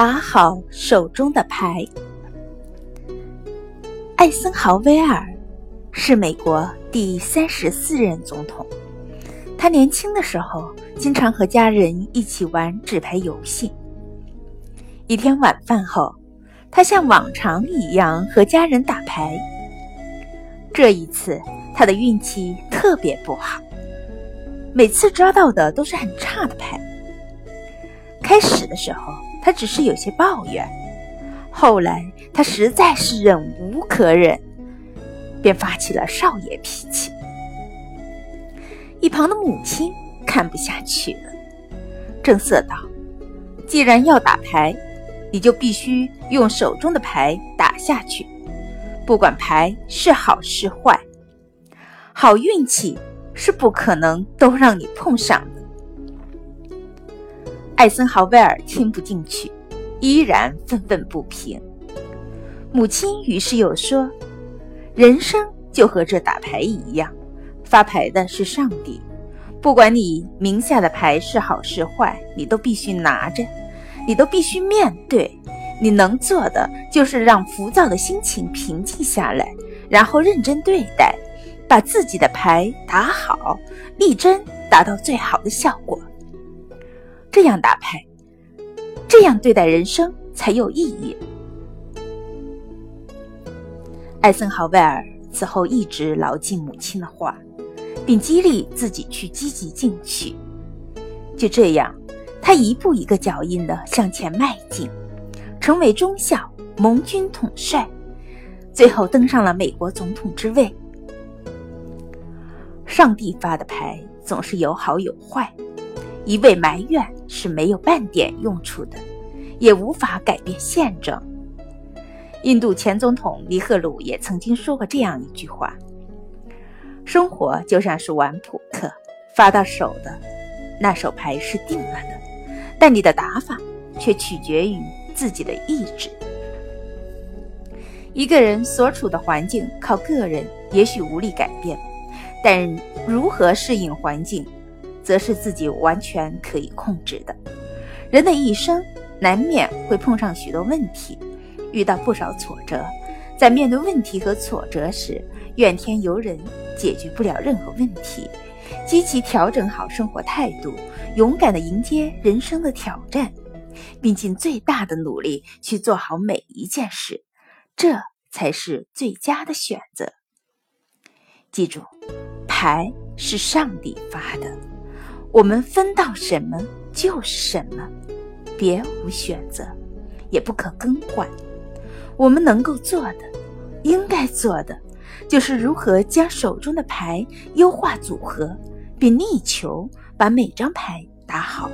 打好手中的牌。艾森豪威尔是美国第三十四任总统。他年轻的时候经常和家人一起玩纸牌游戏。一天晚饭后，他像往常一样和家人打牌。这一次，他的运气特别不好，每次抓到的都是很差的牌。开始的时候，他只是有些抱怨，后来他实在是忍无可忍，便发起了少爷脾气。一旁的母亲看不下去了，正色道：“既然要打牌，你就必须用手中的牌打下去，不管牌是好是坏，好运气是不可能都让你碰上的。”艾森豪威尔听不进去，依然愤愤不平。母亲于是又说：“人生就和这打牌一样，发牌的是上帝。不管你名下的牌是好是坏，你都必须拿着，你都必须面对。你能做的就是让浮躁的心情平静下来，然后认真对待，把自己的牌打好，力争达到最好的效果。”这样打牌，这样对待人生才有意义。艾森豪威尔此后一直牢记母亲的话，并激励自己去积极进取。就这样，他一步一个脚印的向前迈进，成为中校、盟军统帅，最后登上了美国总统之位。上帝发的牌总是有好有坏。一味埋怨是没有半点用处的，也无法改变现状。印度前总统尼赫鲁也曾经说过这样一句话：“生活就像是玩扑克，发到手的那手牌是定了的，但你的打法却取决于自己的意志。一个人所处的环境靠个人也许无力改变，但如何适应环境？”则是自己完全可以控制的。人的一生难免会碰上许多问题，遇到不少挫折。在面对问题和挫折时，怨天尤人解决不了任何问题。积极调整好生活态度，勇敢地迎接人生的挑战，并尽最大的努力去做好每一件事，这才是最佳的选择。记住，牌是上帝发的。我们分到什么就是什么，别无选择，也不可更换。我们能够做的，应该做的，就是如何将手中的牌优化组合，并力求把每张牌打好。